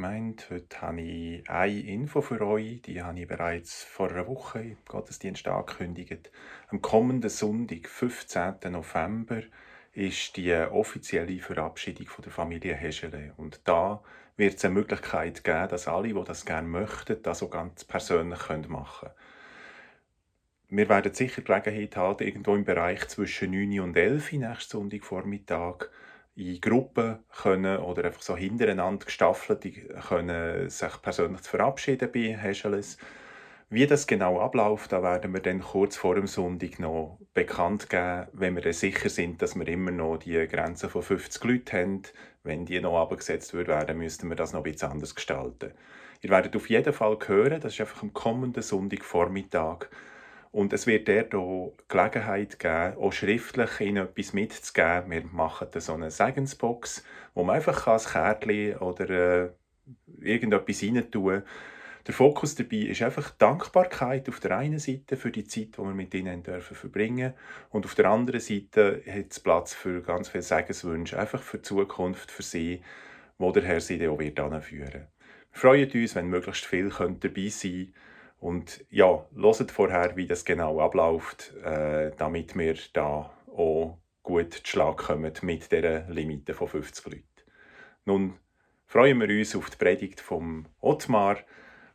Gemeinde. Heute habe ich eine Info für euch, die habe ich bereits vor einer Woche im Gottesdienst angekündigt. Am kommenden Sonntag, 15. November, ist die offizielle Verabschiedung von der Familie Heschele. Und da wird es eine Möglichkeit geben, dass alle, die das gerne möchten, das auch ganz persönlich machen können. Wir werden sicher Gelegenheit haben, irgendwo im Bereich zwischen 9 und 11 nächsten Sonntagvormittag in Gruppen können oder einfach so hintereinander gestaffelt können sich persönlich verabschieden bei Hescheles. Wie das genau abläuft, da werden wir dann kurz vor dem Sonntag noch bekannt geben, wenn wir dann sicher sind, dass wir immer noch die Grenze von 50 Leuten haben. Wenn die noch abgesetzt werden, müssten wir das noch bisschen anders gestalten. Ihr werdet auf jeden Fall hören, das ist einfach am kommenden Sonntagvormittag, und es wird dort auch Gelegenheit geben, auch schriftlich ihnen etwas mitzugeben. Wir machen so eine Segensbox, wo man einfach ein Kärtchen oder äh, irgendetwas rein tun Der Fokus dabei ist einfach Dankbarkeit auf der einen Seite für die Zeit, die wir mit ihnen dürfen verbringen und auf der anderen Seite hat es Platz für ganz viele Segenswünsche, einfach für die Zukunft, für sie, wo der Herr sie dann auch wird anführen. Wir freuen uns, wenn möglichst viele dabei sein können und ja, hört vorher, wie das genau abläuft, äh, damit wir da auch gut zu Schlag kommen mit dieser Limite von 50 Leuten. Nun freuen wir uns auf die Predigt vom Ottmar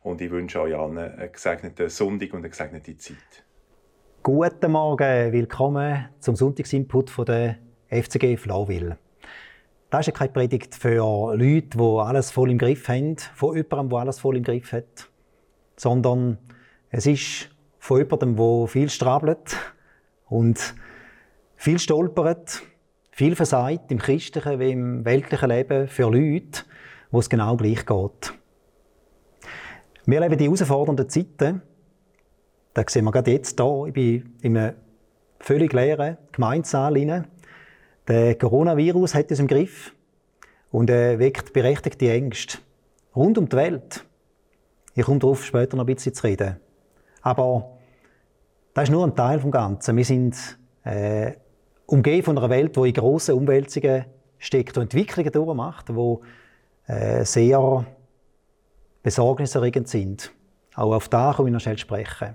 und ich wünsche euch allen einen gesegneten Sonntag und eine gesegnete Zeit. Guten Morgen, willkommen zum Sonntagsinput von der FCG Flawil. Das ist keine Predigt für Leute, die alles voll im Griff haben, von jemandem, der alles voll im Griff hat sondern es ist von jemandem, der viel strabelt und viel stolpert, viel versagt im christlichen wie im weltlichen Leben für Leute, wo es genau gleich geht. Wir leben die herausfordernden Zeiten. Das sehen wir gerade jetzt hier. Ich bin in einem völlig leeren Gemeinsaal. Der Coronavirus hat uns im Griff und äh, weckt berechtigte Ängste. Rund um die Welt. Ich komme darauf später noch ein bisschen zu reden. Aber das ist nur ein Teil des Ganzen. Wir sind äh, umgeben von einer Welt, die in grossen Umwälzungen steckt und Entwicklungen durchmacht, die äh, sehr besorgniserregend sind. Auch auf da komme ich noch schnell sprechen.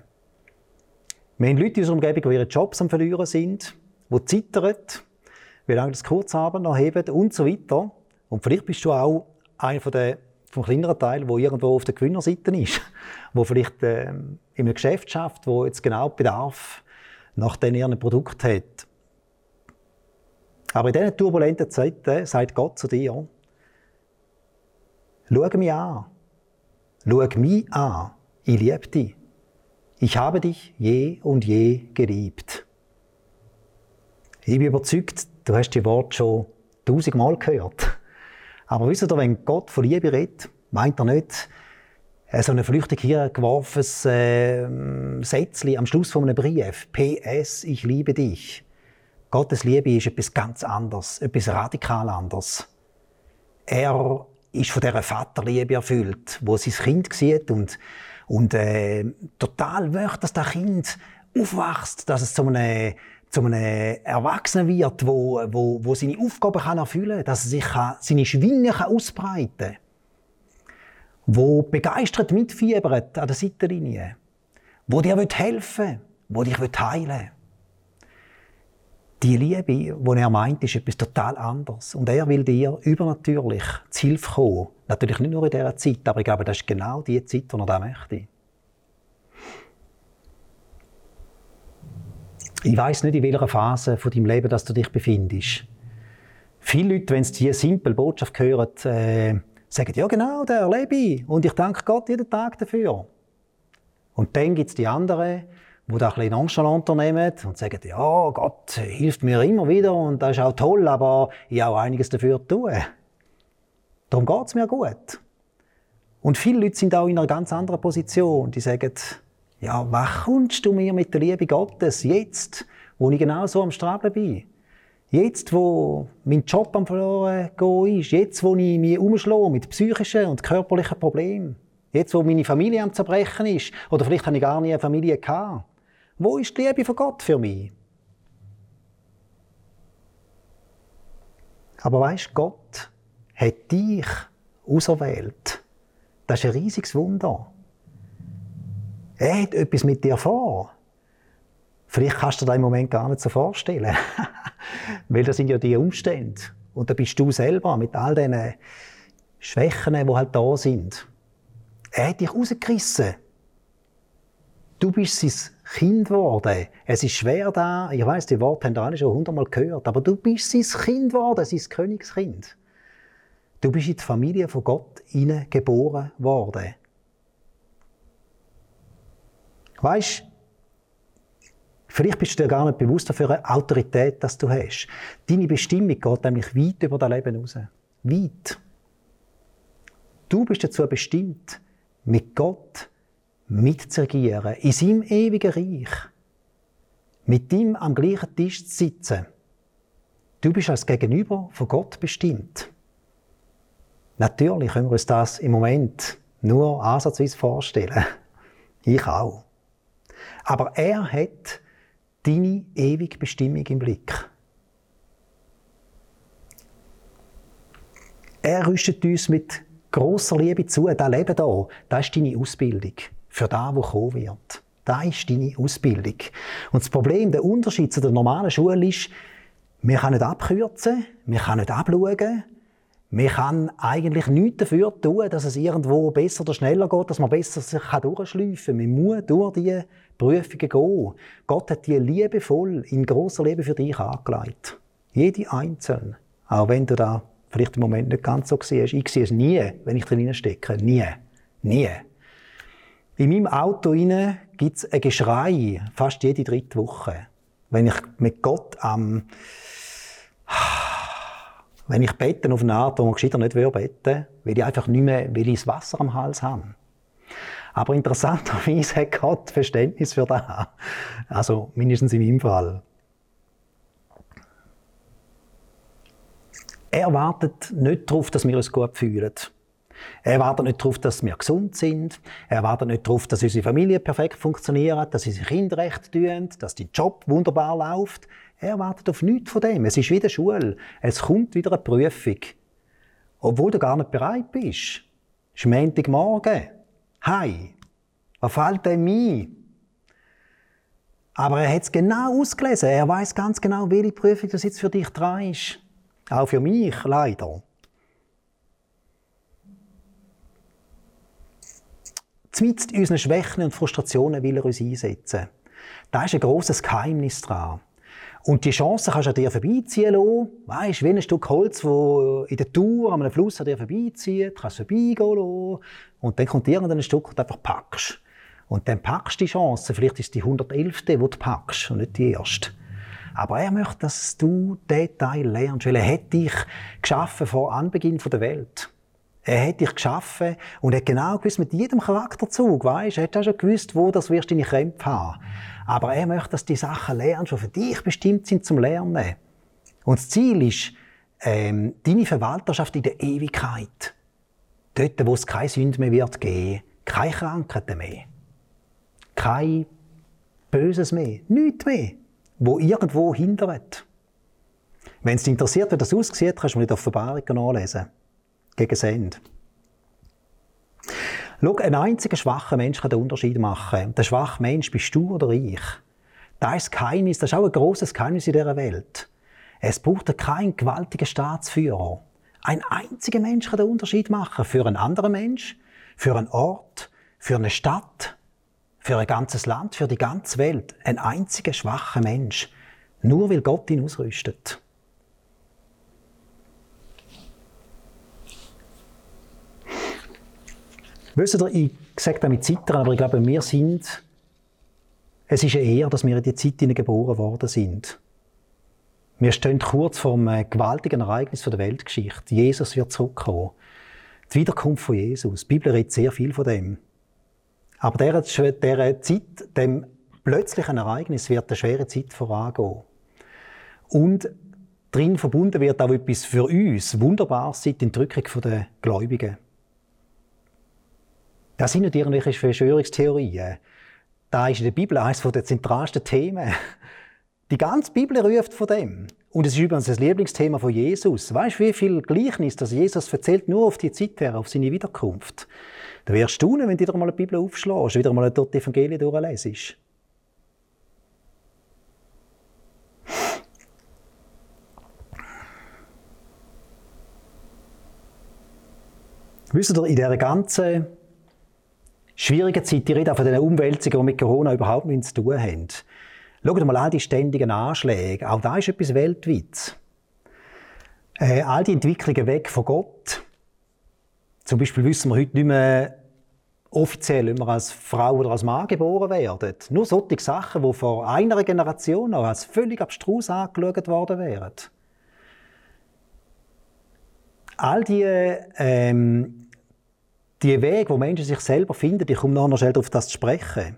Wir haben Leute in unserer Umgebung, die ihre Jobs am Verlieren sind, die zittern, wie lange das Kurzarbeit noch heben und so weiter. Und vielleicht bist du auch einer der vom kleineren Teil, wo irgendwo auf der Gewinnerseite ist, wo vielleicht äh, in einem Geschäft schafft, wo jetzt genau Bedarf nach den ihren Produkt hat. Aber in diesen turbulenten Zeiten sagt Gott zu dir: Schau mich an, schau mich an, ich liebe dich. Ich habe dich je und je geliebt. Ich bin überzeugt, du hast die Worte schon tausendmal gehört. Aber wisst ihr, wenn Gott von Liebe redet, meint er nicht äh, so ein flüchtig hier geworfenes äh, Sätzchen am Schluss von einem Brief. PS, ich liebe dich. Gottes Liebe ist etwas ganz anderes, etwas radikal anderes. Er ist von dieser Vaterliebe erfüllt, wo sein Kind sieht und, und äh, total möchte, dass das Kind aufwächst, dass es zu einem zu einem Erwachsenen wird, wo, wo, wo seine Aufgaben kann erfüllen kann, dass er sich kann, seine Schwingen kann ausbreiten kann, wo begeistert mitfiebert an der Seitenlinie, wo dir helfen will, wo dich heilen will. Die Liebe, die er meint, ist etwas total anderes. Und er will dir übernatürlich zu Hilfe kommen. Natürlich nicht nur in dieser Zeit, aber ich glaube, das ist genau die Zeit, die er da möchte. Ich weiß nicht, in welcher Phase von deinem Leben dass du dich befindest. Viele Leute, wenn sie diese simple Botschaft hören, äh, sagen, ja genau, der erlebe ich. Und ich danke Gott jeden Tag dafür. Und dann gibt es die anderen, die das ein bisschen nonchalant unternehmen und sagen, ja, Gott hilft mir immer wieder und das ist auch toll, aber ich habe auch einiges dafür zu tun. Darum geht es mir gut. Und viele Leute sind auch in einer ganz anderen Position. Die sagen, ja, was kommst du mir mit der Liebe Gottes jetzt, wo ich genau so am Strabeln bin? Jetzt, wo mein Job am verloren gehen ist, jetzt, wo ich mich umschlage mit psychischen und körperlichen Problemen, jetzt, wo meine Familie am Zerbrechen ist, oder vielleicht habe ich gar nie eine Familie gehabt. Wo ist die Liebe von Gott für mich? Aber weißt, Gott hat dich auserwählt. Das ist ein riesiges Wunder. Er hat etwas mit dir vor. Vielleicht kannst du dir das im Moment gar nicht so vorstellen. Weil das sind ja die Umstände. Und da bist du selber mit all diesen Schwächen, die halt da sind. Er hat dich rausgerissen. Du bist sein Kind geworden. Es ist schwer da. Ich weiß, die Worte haben alle schon hundertmal gehört. Aber du bist sein Kind geworden, sein Königskind. Du bist in die Familie von Gott geboren worden. Weißt, vielleicht bist du dir gar nicht bewusst dafür eine Autorität, dass du hast. Deine Bestimmung geht nämlich weit über dein Leben raus. Weit. Du bist dazu bestimmt, mit Gott mitzuregieren, in seinem ewigen Reich. Mit ihm am gleichen Tisch zu sitzen. Du bist als Gegenüber von Gott bestimmt. Natürlich können wir uns das im Moment nur ansatzweise vorstellen. Ich auch. Aber er hat deine ewige Bestimmung im Blick. Er rüstet uns mit großer Liebe zu. Das Leben hier, das ist deine Ausbildung. Für das, was kommen wird. Das ist deine Ausbildung. Und das Problem, der Unterschied zu der normalen Schule ist, wir können nicht abkürzen, wir können nicht abschauen, man kann eigentlich nichts dafür tun, dass es irgendwo besser oder schneller geht, dass man besser sich durchschleifen kann. Man muss durch diese Prüfungen gehen. Gott hat die liebevoll in grosser Liebe für dich angelegt. Jede einzelne. Auch wenn du da vielleicht im Moment nicht ganz so siehst. Ich sehe es nie, wenn ich drin stecke. Nie. Nie. In meinem Auto gibt es ein Geschrei, fast jede dritte Woche. Wenn ich mit Gott am wenn ich bete auf eine Art, wo man gescheiter nicht beten will, weil ich einfach nicht mehr, weil ich das Wasser am Hals habe. Aber interessanterweise hat Gott Verständnis für das. Also mindestens in meinem Fall. Er wartet nicht darauf, dass wir uns gut fühlen. Er wartet nicht darauf, dass wir gesund sind. Er wartet nicht darauf, dass unsere Familie perfekt funktioniert, dass unsere Kinder recht tun, dass der Job wunderbar läuft. Er wartet auf nichts von dem. Es ist wieder Schule. Es kommt wieder eine Prüfung. Obwohl du gar nicht bereit bist. Es ist Montagmorgen. Hi. Was fällt dem ein? Aber er hat es genau ausgelesen. Er weiß ganz genau, welche Prüfung das jetzt für dich dran ist. Auch für mich, leider. Zumindest unseren Schwächen und Frustrationen will er uns einsetzen. Da ist ein grosses Geheimnis dran. Und die Chance kannst du an dir vorbeiziehen lassen. Weißt, wie ein Stück Holz, das in der Tour an einem Fluss an dir vorbeizieht, kannst du vorbeigehen lassen. Und dann kommt irgendein Stück und einfach packst. Und dann packst du die Chance. Vielleicht ist es die 111. die du packst und nicht die erste. Aber er möchte, dass du diesen Teil lernst, weil er hat dich geschaffen vor Anbeginn der Welt. Er hat dich geschaffen und hat genau gewusst, mit jedem Charakterzug, weißt, er hat auch schon gewusst, wo das wirst deine Krämpfe haben. Aber er möchte, dass die Sachen lernst, die für dich bestimmt sind zum Lernen. Und das Ziel ist, ähm, deine Verwalterschaft in der Ewigkeit. Dort, wo es keine Sünde mehr wird geben, keine Krankheiten mehr, kein Böses mehr, nichts mehr, wo irgendwo hindert. Wenn es dich interessiert, wie das aussieht, kannst du mir die Offenbarung nachlesen. Gegen Send. Schau, ein einziger schwacher Mensch kann den Unterschied machen. Der schwache Mensch bist du oder ich. Das ist das Geheimnis, das ist auch ein grosses Geheimnis in dieser Welt. Es braucht keinen gewaltigen Staatsführer. Ein einziger Mensch kann den Unterschied machen. Für einen anderen Mensch, für einen Ort, für eine Stadt, für ein ganzes Land, für die ganze Welt. Ein einziger schwacher Mensch. Nur weil Gott ihn ausrüstet. Wisst ihr, ich sage das mit Zittern, aber ich glaube, wir sind, es ist eine Ehre, dass wir in die Zeit geboren worden sind. Wir stehen kurz vor einem gewaltigen Ereignis der Weltgeschichte. Jesus wird zurückkommen. Die Wiederkunft von Jesus. Die Bibel redet sehr viel von dem. Aber dieser, dieser Zeit, dem plötzlichen Ereignis, wird eine schwere Zeit vorangehen. Und drin verbunden wird auch etwas für uns Wunderbares, die Entrückung der Gläubigen. Das sind nicht irgendwelche Verschwörungstheorien. Da ist in der Bibel eines der zentralsten Themen. Die ganze Bibel ruft von dem. Und es ist übrigens das Lieblingsthema von Jesus. Weißt du, wie viel Gleichnis das Jesus erzählt nur auf die Zeit her, auf seine Wiederkunft? Da wirst du staunen, wenn du wieder mal eine Bibel aufschlägst, wieder mal dort die Evangelien durchlesest. Wisst ihr, in dieser ganzen schwierigen Zeit, die rede auch von den Umwälzungen, die mit Corona überhaupt nichts zu tun haben. Schaut mal all die ständigen Anschläge. Auch da ist etwas weltweit. Äh, all die Entwicklungen weg von Gott. Zum Beispiel wissen wir heute nicht mehr offiziell, ob wir als Frau oder als Mann geboren werden. Nur solche Sachen, die vor einer Generation noch als völlig abstrus angeschaut worden wären. All die, ähm, die Wege, wo Menschen sich selber finden, ich komme noch schnell darauf das zu sprechen.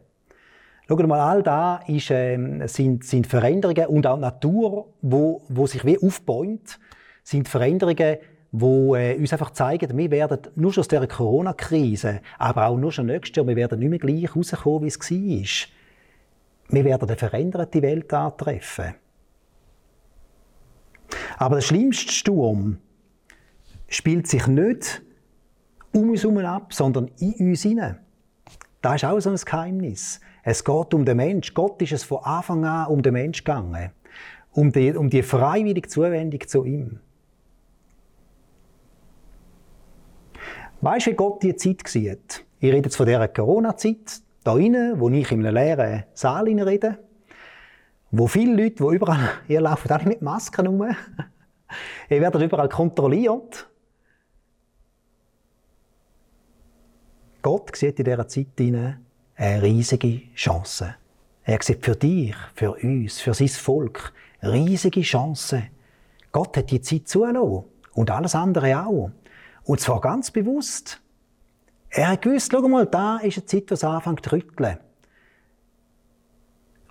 Schaut mal, all da ist, ähm, sind, sind Veränderungen und auch die Natur, wo, wo sich wie aufbäumt, sind Veränderungen, wo äh, uns einfach zeigen, wir werden nur schon aus dieser Corona-Krise, aber auch nur schon nächstes Jahr, wir werden nicht mehr gleich rauskommen, wie es war. Wir werden eine veränderte Welt antreffen. Aber der schlimmste Sturm spielt sich nicht um uns herum ab, sondern in uns hinein. Das ist auch so ein Geheimnis. Es geht um den Mensch. Gott ist es von Anfang an um den Mensch gegangen. Um die, um die freiwillige Zuwendung zu ihm. Weißt du, wie Gott die Zeit sieht? Ich rede jetzt von dieser Corona-Zeit, da innen, wo ich in einem leeren Saal rede, wo viele Leute, die überall, ihr lauft alle mit Masken rum, ihr werdet überall kontrolliert. Gott sieht in dieser Zeit eine riesige Chance. Er sieht für dich, für uns, für sein Volk riesige Chance. Gott hat die Zeit zulassen und alles andere auch. Und zwar ganz bewusst. Er hat gewusst, schau mal, da ist eine Zeit, wo es anfängt zu rütteln.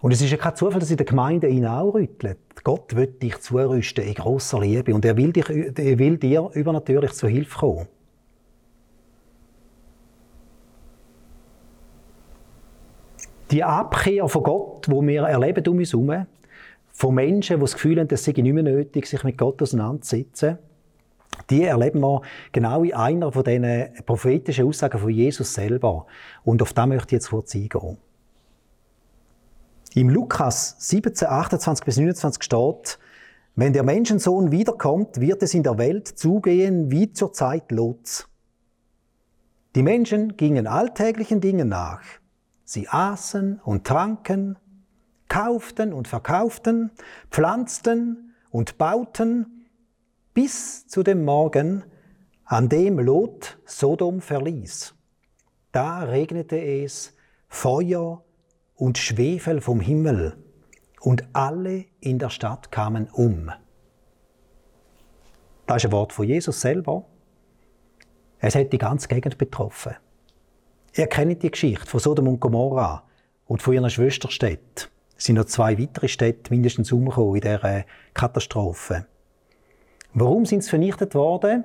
Und es ist ja kein Zufall, dass in der Gemeinde ihn auch rüttelt. Gott will dich zurüsten in grosser Liebe und er will, dich, er will dir übernatürlich zur Hilfe kommen. Die Abkehr von Gott, wo wir erleben um uns herum, von Menschen, die das Gefühl haben, es sei nicht mehr nötig, sich mit Gott auseinanderzusetzen, die erleben wir genau in einer von diesen prophetischen Aussagen von Jesus selber. Und auf das möchte ich jetzt kurz eingehen. Im Lukas 17, 28 bis 29 steht, wenn der Menschensohn wiederkommt, wird es in der Welt zugehen wie zur Zeit Lots. Die Menschen gingen alltäglichen Dingen nach. Sie aßen und tranken, kauften und verkauften, pflanzten und bauten, bis zu dem Morgen, an dem Lot Sodom verließ. Da regnete es Feuer und Schwefel vom Himmel, und alle in der Stadt kamen um. Das ist ein Wort von Jesus selber. Es hat die ganze Gegend betroffen. Ihr kennt die Geschichte von Sodom und Gomorra und von ihren Schwesterstädten. Es sind noch zwei weitere Städte mindestens umgekommen in dieser Katastrophe. Warum sind sie vernichtet worden?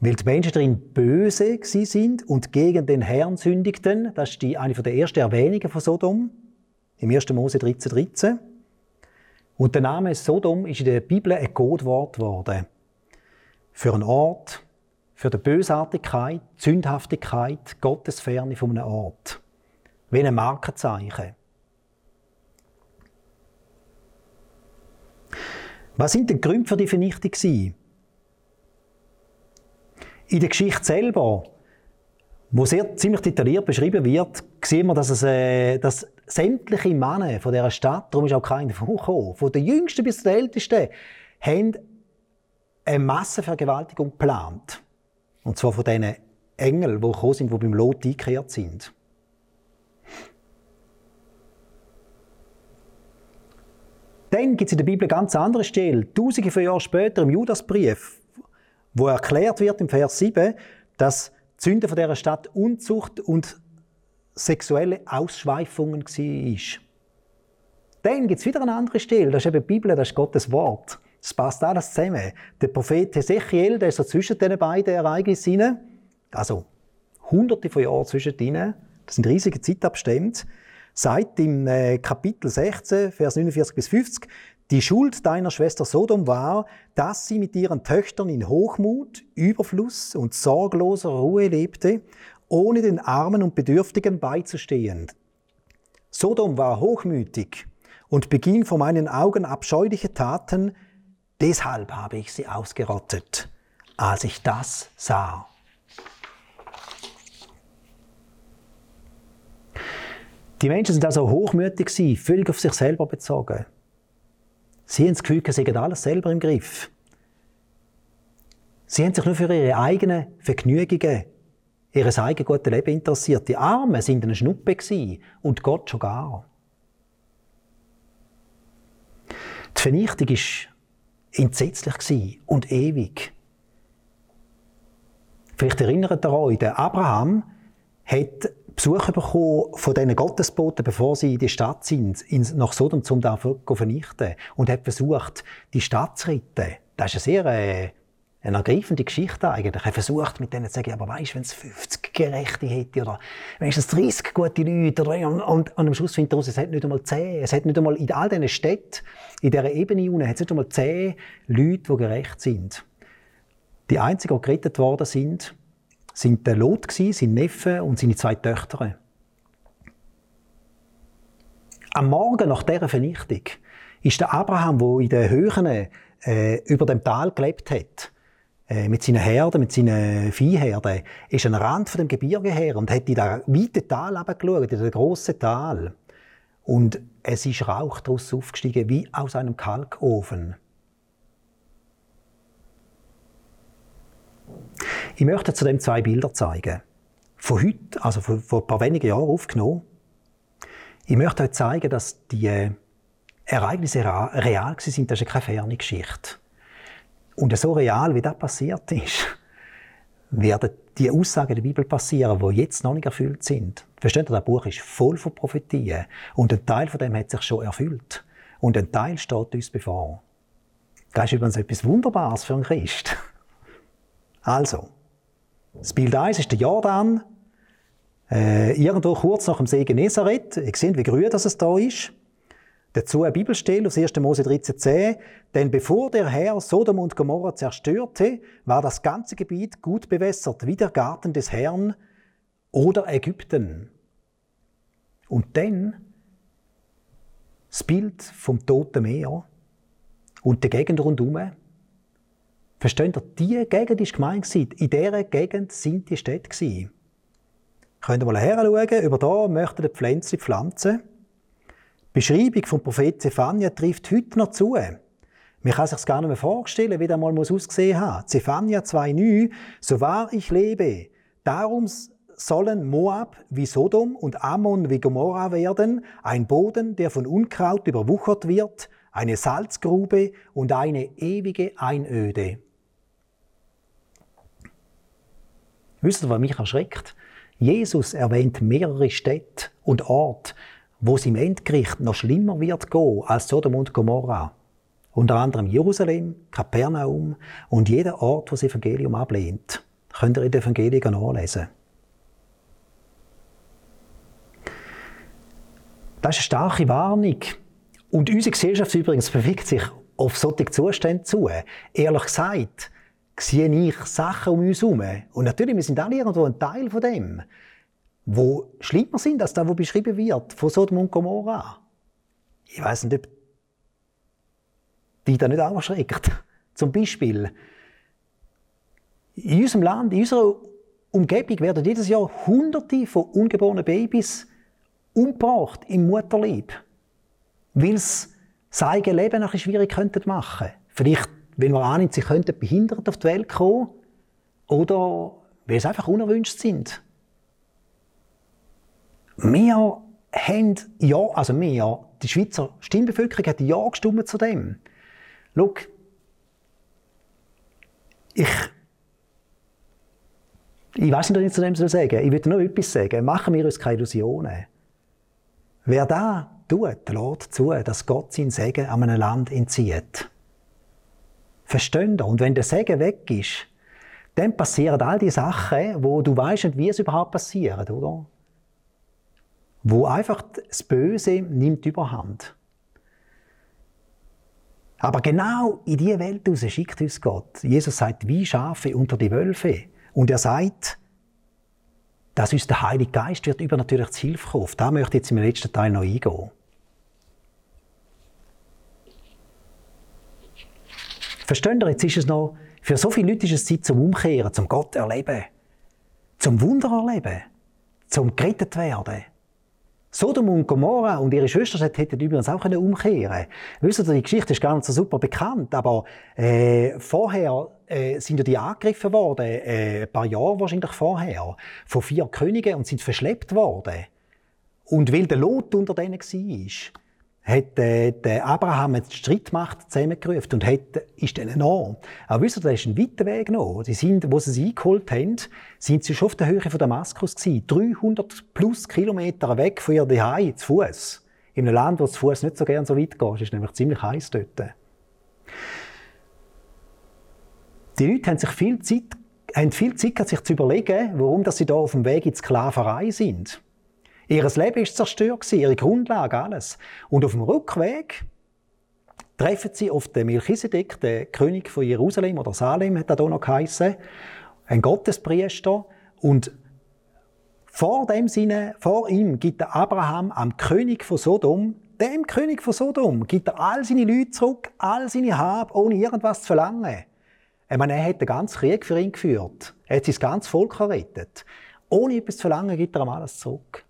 Weil die Menschen darin böse sind und gegen den Herrn sündigten. Das ist eine der ersten Erwähnungen von Sodom im 1. Mose 13,13. 13. Und der Name Sodom ist in der Bibel ein Codewort geworden. Für einen Ort, für die Bösartigkeit, die Sündhaftigkeit, Gottesferne von einem Ort. Wie ein Markenzeichen. Was sind die Gründe für die Vernichtung? In der Geschichte selber, wo sehr ziemlich detailliert beschrieben wird, sehen wir, dass, es, äh, dass sämtliche Männer von dieser Stadt, darum ist auch keiner vorgekommen, von den Jüngsten bis zu den Ältesten, haben eine Massenvergewaltigung geplant. Und zwar von diesen Engeln, die gekommen sind, die beim Lot eingekehrt sind. Dann gibt es in der Bibel ganz andere Stelle, tausende von Jahren später im Judasbrief, wo erklärt wird im Vers 7, dass die Sünde von dieser Stadt Unzucht und sexuelle Ausschweifungen war. Dann gibt es wieder eine andere Stelle, das ist eben die Bibel, das ist Gottes Wort. Es passt alles zusammen. Der Prophet Ezechiel, der ist so zwischen den beiden Ereignissen, also hunderte von Jahren zwischen ihnen, das sind riesige Zeitabstände, sagt im äh, Kapitel 16, Vers 49 bis 50, die Schuld deiner Schwester Sodom war, dass sie mit ihren Töchtern in Hochmut, Überfluss und sorgloser Ruhe lebte, ohne den Armen und Bedürftigen beizustehen. Sodom war hochmütig und beging vor meinen Augen abscheuliche Taten, deshalb habe ich sie ausgerottet, als ich das sah. Die Menschen sind also hochmütig völlig auf sich selber bezogen. Sie haben das Gefühl, sie haben alles selber im Griff. Sie haben sich nur für ihre eigenen Vergnügungen, ihr eigenes gutes Leben interessiert. Die Armen sind eine Schnuppe und Gott schon gar. Die Vernichtung war entsetzlich und ewig. Vielleicht erinnert ihr euch, der Abraham hat Besuch bekommen von diesen Gottesboten, bevor sie in die Stadt sind, nach Sodom, um da vernichten. Und hat versucht, die Stadt zu retten. Das ist eine sehr äh, eine ergreifende Geschichte eigentlich. Er versucht mit denen zu sagen, aber weißt, wenn es 50 Gerechte hätte oder wenigstens 30 gute Leute oder, und, und, und am Schluss findet er raus, es hat nicht einmal 10. Es hat nicht einmal in all diesen Städten, in dieser Ebene unten, hat es nicht einmal 10 Leute, die gerecht sind. Die einzigen, die gerettet worden sind, sind der Lot, sein Neffe und seine zwei Töchter. Am Morgen nach dieser Vernichtung ist der Abraham, der in den Höhen äh, über dem Tal gelebt hat, mit seinen Herden, mit seinen Viehherden, ist an den Rand von dem Gebirge her und hat in das weite Tal geschaut, in das grosse Tal. Und es ist Rauch daraus aufgestiegen, wie aus einem Kalkofen. Ich möchte zudem zwei Bilder zeigen. Von heute, also vor, vor ein paar wenigen Jahren aufgenommen. Ich möchte euch zeigen, dass die äh, Ereignisse real sind. Das ist keine ferne Geschichte. Und so real, wie das passiert ist, werden die Aussagen der Bibel passieren, die jetzt noch nicht erfüllt sind. Versteht ihr, das Buch ist voll von Prophetien. Und ein Teil von dem hat sich schon erfüllt. Und ein Teil steht uns bevor. Das ist übrigens etwas Wunderbares für einen Christ. Also, das Bild 1 ist der Jordan. Äh, irgendwo kurz nach dem See Genezareth. Ihr seht, wie grün das es da ist. Dazu eine Bibelstelle aus 1. Mose 13,10. Denn bevor der Herr Sodom und Gomorra zerstörte, war das ganze Gebiet gut bewässert, wie der Garten des Herrn oder Ägypten. Und dann das Bild vom Toten Meer und der Gegend rundherum. Versteht ihr, diese Gegend war gemeint. In dieser Gegend sind die Städte. Könnt ihr mal her über da möchten die Pflänzchen pflanzen. Beschreibung vom Prophet Zephania trifft heute noch zu. Man kann sich gar nicht mehr vorstellen, wie das mal aussehen muss. Zephania 2,9 So wahr ich lebe, darum sollen Moab wie Sodom und Ammon wie Gomorra werden, ein Boden, der von Unkraut überwuchert wird, eine Salzgrube und eine ewige Einöde. Wisst ihr, was mich erschreckt? Jesus erwähnt mehrere Städte und Orte, wo es im Endgericht noch schlimmer wird gehen als Sodom und Gomorra. Unter anderem Jerusalem, Kapernaum und jeder Ort, wo das Evangelium ablehnt. Könnt ihr in den Evangelien nachlesen. Das ist eine starke Warnung. Und unsere Gesellschaft übrigens bewegt sich auf solche Zustände zu. Ehrlich gesagt, sehe ich Sachen um uns herum. Und natürlich, wir sind alle irgendwo ein Teil von dem, wo schlimmer sind als das, was beschrieben wird von Sodom und Gomorra. Ich weiß nicht, ob die da nicht auch erschreckt. Zum Beispiel, in unserem Land, in unserer Umgebung werden jedes Jahr Hunderte von ungeborenen Babys umgebracht im Mutterleib, weil sie das eigene Leben ein schwierig machen könnten. Vielleicht weil man annimmt, sie könnten behindert auf die Welt kommen oder weil sie einfach unerwünscht sind. Wir haben ja, also wir, die Schweizer Stimmbevölkerung hat ja gestimmt zu dem. Schau, ich, ich weiß nicht, was ich zu dem soll sagen. Ich würde nur etwas sagen. Machen wir uns keine Illusionen. Wer da tut, lässt zu, dass Gott sein Segen an einem Land entzieht. Verstehen Und wenn der Segen weg ist, dann passieren all die Sachen, wo du weißt wie es überhaupt passiert, oder? Wo einfach das Böse nimmt überhand. Aber genau in diese Welt hinaus schickt uns Gott. Jesus sagt, wie Schafe unter die Wölfe. Und er sagt, dass uns der Heilige Geist wird übernatürlich zu Hilfe kommen. Da möchte ich jetzt im letzten Teil noch eingehen. Versteht ihr, jetzt ist es noch, für so viele Leute ist es Zeit zum Umkehren, zum Gott erleben, zum Wunder erleben, zum gerettet werden. Sodom und Gomorra und ihre Schwester hätten übrigens auch umkehren können. Wisst ihr, die Geschichte ist gar nicht so super bekannt, aber äh, vorher äh, sind ja die angegriffen worden, äh, ein paar Jahre wahrscheinlich vorher, von vier Königen und sind verschleppt worden. Und weil der Lot unter denen war, hat äh, der Abraham eine Streitmacht zusammengerufen und hat, ist denen nach. Aber wisst ihr, das ist ein weiter Weg noch. Die sind, wo sie sie eingeholt haben, sind sie schon auf der Höhe von Damaskus gewesen. 300 plus Kilometer weg von ihr Zuhause, zu Fuß. In einem Land, wo zu Fuß nicht so gern so weit geht. Es ist nämlich ziemlich heiß dort. Die Leute haben sich viel Zeit, haben viel Zeit gehabt, sich zu überlegen, warum dass sie da auf dem Weg in die Sklaverei sind. Ihr Leben ist zerstört, ihre Grundlage, alles. Und auf dem Rückweg treffen sie auf den Melchisedek, den König von Jerusalem oder Salem, hat er hier noch geheißen, ein Gottespriester. Und vor dem Sinne, vor ihm gibt der Abraham am König von Sodom, dem König von Sodom, gibt er all seine Leute zurück, all seine Hab, ohne irgendwas zu verlangen. Ich meine, er hat den ganzen Krieg für ihn geführt. Er hat sein ganzes Volk errettet. Ohne etwas zu verlangen, gibt er ihm alles zurück.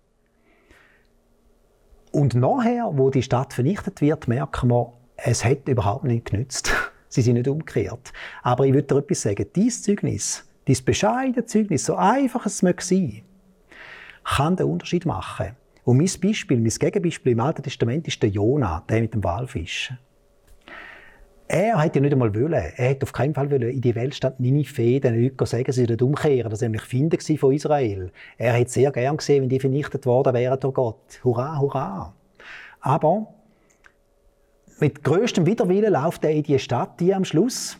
Und nachher, wo die Stadt vernichtet wird, merken wir, es hat überhaupt nicht genützt. Sie sind nicht umgekehrt. Aber ich würde dir etwas sagen. Dieses Zeugnis, dieses bescheidene Zeugnis, so einfach es möge sein, kann den Unterschied machen. Und mein Beispiel, mein Gegenbeispiel im Alten Testament ist der Jona, der mit dem Walfisch. Er hat ja nicht einmal wollen. Er hat auf keinen Fall wollen in die Weltstadt Ninive den Leuten sagen, sie sollten umkehren. Das war nämlich Finde von Israel. Er hätte sehr gern gesehen, wenn die vernichtet worden wären durch Gott. Hurra, hurra. Aber mit größtem Widerwillen läuft er in die Stadt, die am Schluss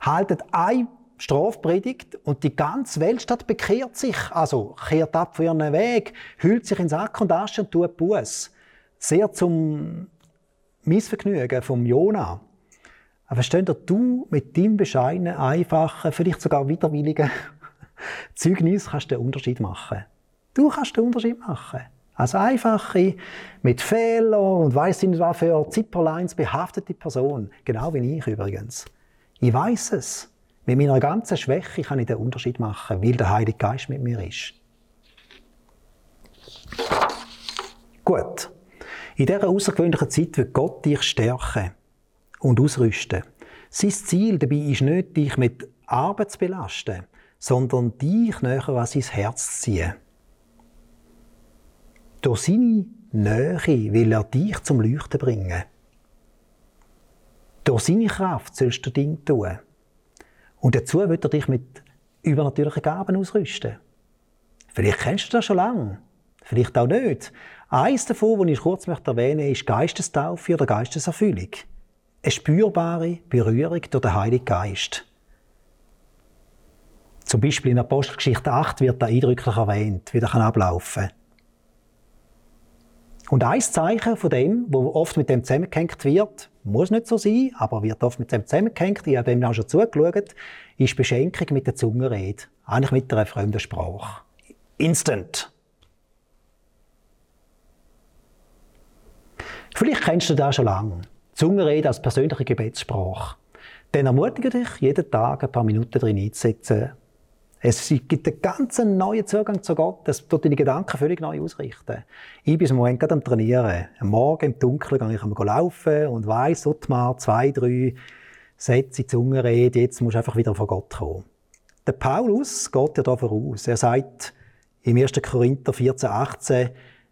haltet eine Strafpredigt und die ganze Weltstadt bekehrt sich, also kehrt ab von ihren Weg, hüllt sich in Sack und Asche und tut Buß. Sehr zum Missvergnügen vom Jona. Versteht ihr, du mit deinem bescheidenen, einfachen, vielleicht sogar widerwilligen Zeugnis kannst den Unterschied machen. Du kannst den Unterschied machen. Als einfache, mit Fehlern und weiss nicht was für Zipperlines behaftete Person. Genau wie ich übrigens. Ich weiß es. Mit meiner ganzen Schwäche kann ich den Unterschied machen, weil der Heilige Geist mit mir ist. Gut. In dieser außergewöhnlichen Zeit wird Gott dich stärken und ausrüsten. Sein Ziel dabei ist nicht, dich mit Arbeit zu belasten, sondern dich näher an sein Herz zu ziehen. Durch seine Nähe will er dich zum Leuchten bringen. Durch seine Kraft sollst du Dinge tun. Und dazu wird er dich mit übernatürlichen Gaben ausrüsten. Vielleicht kennst du das schon lange, vielleicht auch nicht. Eines davon, das ich kurz erwähnen möchte, ist Geistestaufe oder Geisteserfüllung. Eine spürbare Berührung durch den Heiligen Geist. Zum Beispiel in Apostelgeschichte 8 wird da eindrücklich erwähnt, wie das ablaufen kann. Und ein Zeichen von dem, wo oft mit dem zusammengehängt wird, muss nicht so sein, aber wird oft mit dem zusammengehängt, ich habe dem auch schon zugeschaut, ist Beschenkung mit der Zungenrede. Eigentlich mit einer fremden Sprache. Instant. Vielleicht kennst du das schon lange. Zungenrede als persönliche Gebetssprache. Dann ermutige dich, jeden Tag ein paar Minuten drin einzusetzen. Es gibt einen ganz neuen Zugang zu Gott. Das tut deine Gedanken völlig neu ausrichten. Ich bin im Moment gerade am Trainieren. Am Morgen im Dunkeln gehe ich einmal laufen und weiss, mal zwei, drei Sätze Zungenrede. Jetzt musst du einfach wieder von Gott kommen. Der Paulus geht ja da voraus. Er sagt im 1. Korinther 14, 18,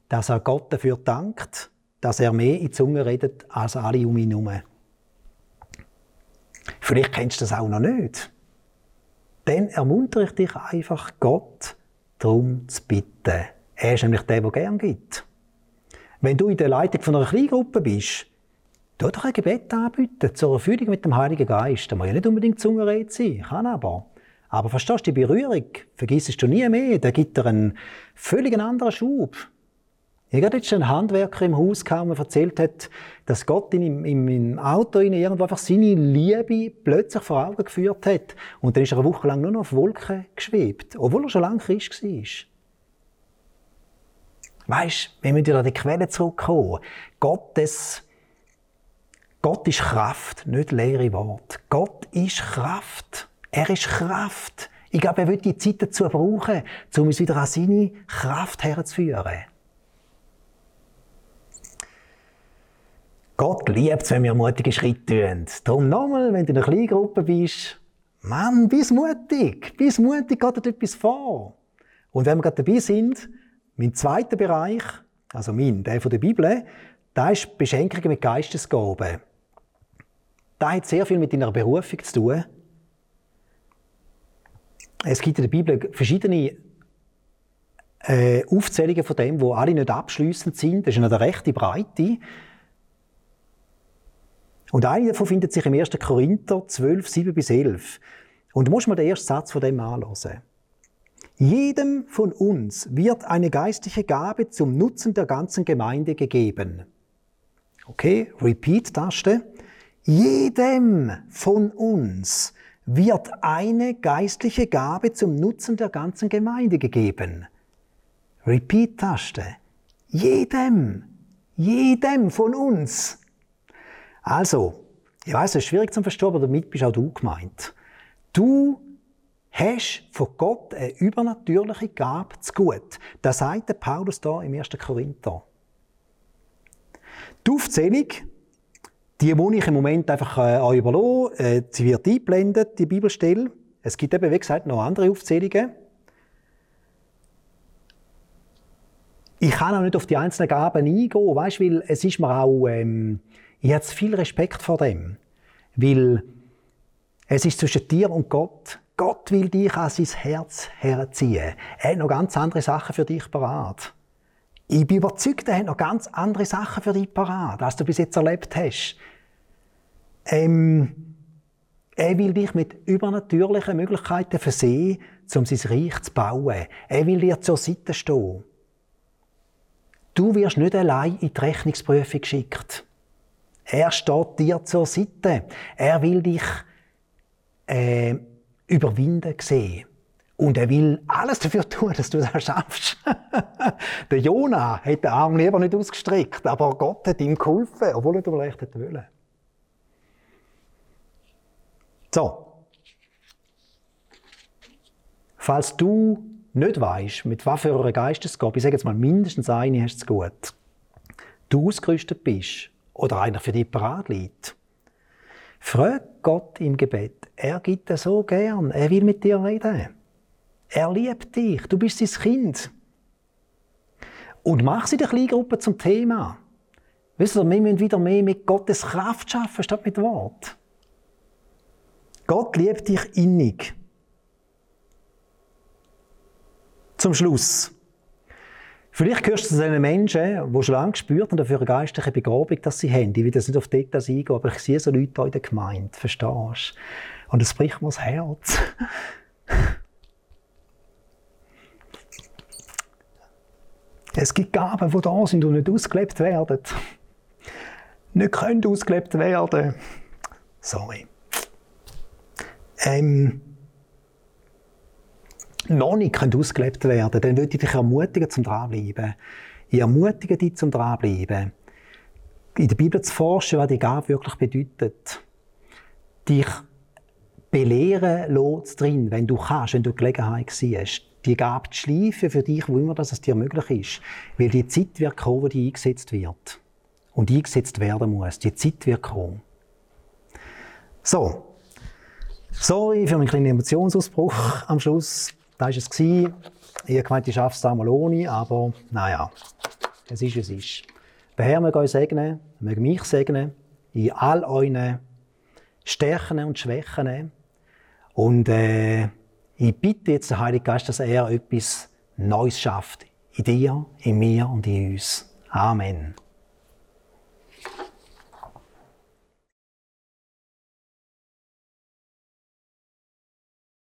dass er Gott dafür dankt, dass er mehr in die Zunge redet als alle um ihn herum. Vielleicht kennst du das auch noch nicht. Dann ermuntere ich dich einfach, Gott darum zu bitten. Er ist nämlich der, der gern gibt. Wenn du in der Leitung von einer Kleingruppe bist, tu doch ein Gebet anbieten zur Erfüllung mit dem Heiligen Geist. Da muss ja nicht unbedingt Zungenrede sein, kann aber. Aber verstehst du, die Berührung vergisst du nie mehr. Da gibt er einen völlig anderen Schub. Ich hatte jetzt einen Handwerker im Haus, der mir erzählt hat, dass Gott ihn im, Auto irgendwo einfach seine Liebe plötzlich vor Augen geführt hat. Und dann ist er eine Woche lang nur noch auf Wolken geschwebt, obwohl er schon lange Christ war. Weißt, wir müssen wieder an die Quelle zurückkommen. Gottes, Gott ist Kraft, nicht leere Wort. Gott ist Kraft. Er ist Kraft. Ich glaube, er wird die Zeit dazu brauchen, um uns wieder an seine Kraft herzuführen. Gott liebt es, wenn wir mutige Schritte tun. Darum nochmal, wenn du in einer kleinen Gruppe bist, Mann, bist mutig. Bist mutig, geht dir etwas vor. Und wenn wir gerade dabei sind, mein zweiter Bereich, also mein, der von der Bibel, da ist Beschenkung mit Geistesgaben. Da hat sehr viel mit deiner Berufung zu tun. Es gibt in der Bibel verschiedene äh, Aufzählungen von dem, wo alle nicht abschließend sind. Das ist eine rechte Breite. Und eine davon findet sich im 1. Korinther 12, 7 bis 11. Und du musst mal den ersten Satz von dem anhören. Jedem von uns wird eine geistliche Gabe zum Nutzen der ganzen Gemeinde gegeben. Okay, Repeat-Taste. Jedem von uns wird eine geistliche Gabe zum Nutzen der ganzen Gemeinde gegeben. Repeat-Taste. Jedem, jedem von uns. Also, ich weiß, es ist schwierig zu verstehen, aber damit bist auch du gemeint. Du hast von Gott eine übernatürliche Gabe zu gut. Das sagt der Paulus da im 1. Korinther. Die Aufzählung, die muss ich im Moment einfach äh, überlassen. Äh, sie wird eingeblendet, die Bibelstelle. Es gibt eben, wie gesagt, noch andere Aufzählungen. Ich kann auch nicht auf die einzelnen Gaben eingehen, weißt, weil es ist mir auch ähm, ich habe viel Respekt vor dem, weil es ist zwischen dir und Gott. Gott will dich an sein Herz herziehen. Er hat noch ganz andere Sachen für dich parat. Ich bin überzeugt, er hat noch ganz andere Sachen für dich parat, als du bis jetzt erlebt hast. Ähm, er will dich mit übernatürlichen Möglichkeiten versehen, um sein Reich zu bauen. Er will dir zur Seite stehen. Du wirst nicht allein in die Rechnungsprüfung geschickt. Er steht dir zur Seite. Er will dich äh, überwinden sehen. Und er will alles dafür tun, dass du das schaffst. der Jona hat den Arm lieber nicht ausgestreckt, aber Gott hat ihm geholfen, obwohl er vielleicht hätte wollen. So. Falls du nicht weißt, mit was für einer Geistesgabe, ich sage jetzt mal mindestens eine hast du gut, du ausgerüstet bist, oder einer für dich parat liegt. Frag Gott im Gebet. Er gibt dir so gern. Er will mit dir reden. Er liebt dich. Du bist sein Kind. Und mach sie der Kleingruppe zum Thema. Wisst ihr, wir müssen wieder mehr mit Gottes Kraft schaffen, statt mit Wort. Gott liebt dich innig. Zum Schluss. Vielleicht gehörst du zu den Menschen, die schon lange gespürt haben, für eine geistliche Begabung, dass sie haben. Ich will jetzt nicht auf Details eingehen, aber ich sehe so Leute in der Gemeinde, verstehst du? Und es bricht mir das Herz. Es gibt Gaben, die da sind und nicht ausgelebt werden. Nicht können ausgelebt werden. Sorry. Ähm, noch nicht ausgelebt werden dann würde ich dich ermutigen zum Dranbleiben. Ich ermutige dich zum Dranbleiben. In der Bibel zu forschen, was die Gabe wirklich bedeutet. Dich belehren lässt drin, wenn du kannst, wenn du Gelegenheit siehst. Die Gabe zu schleifen für dich, wo immer das dir möglich ist. Weil die Zeit wird kommen, wo die eingesetzt wird. Und eingesetzt werden muss. Die Zeit wird kommen. So. Sorry für meinen kleinen Emotionsausbruch am Schluss. Das war es. Ich habe gemeint, ich schaffe es einmal ohne, aber naja, es ist, es ist. Der Herr möge euch segnen, möge mich segnen, in all euren Stärken und Schwächen. Und äh, ich bitte jetzt den Heiligen Geist, dass er etwas Neues schafft. In dir, in mir und in uns. Amen.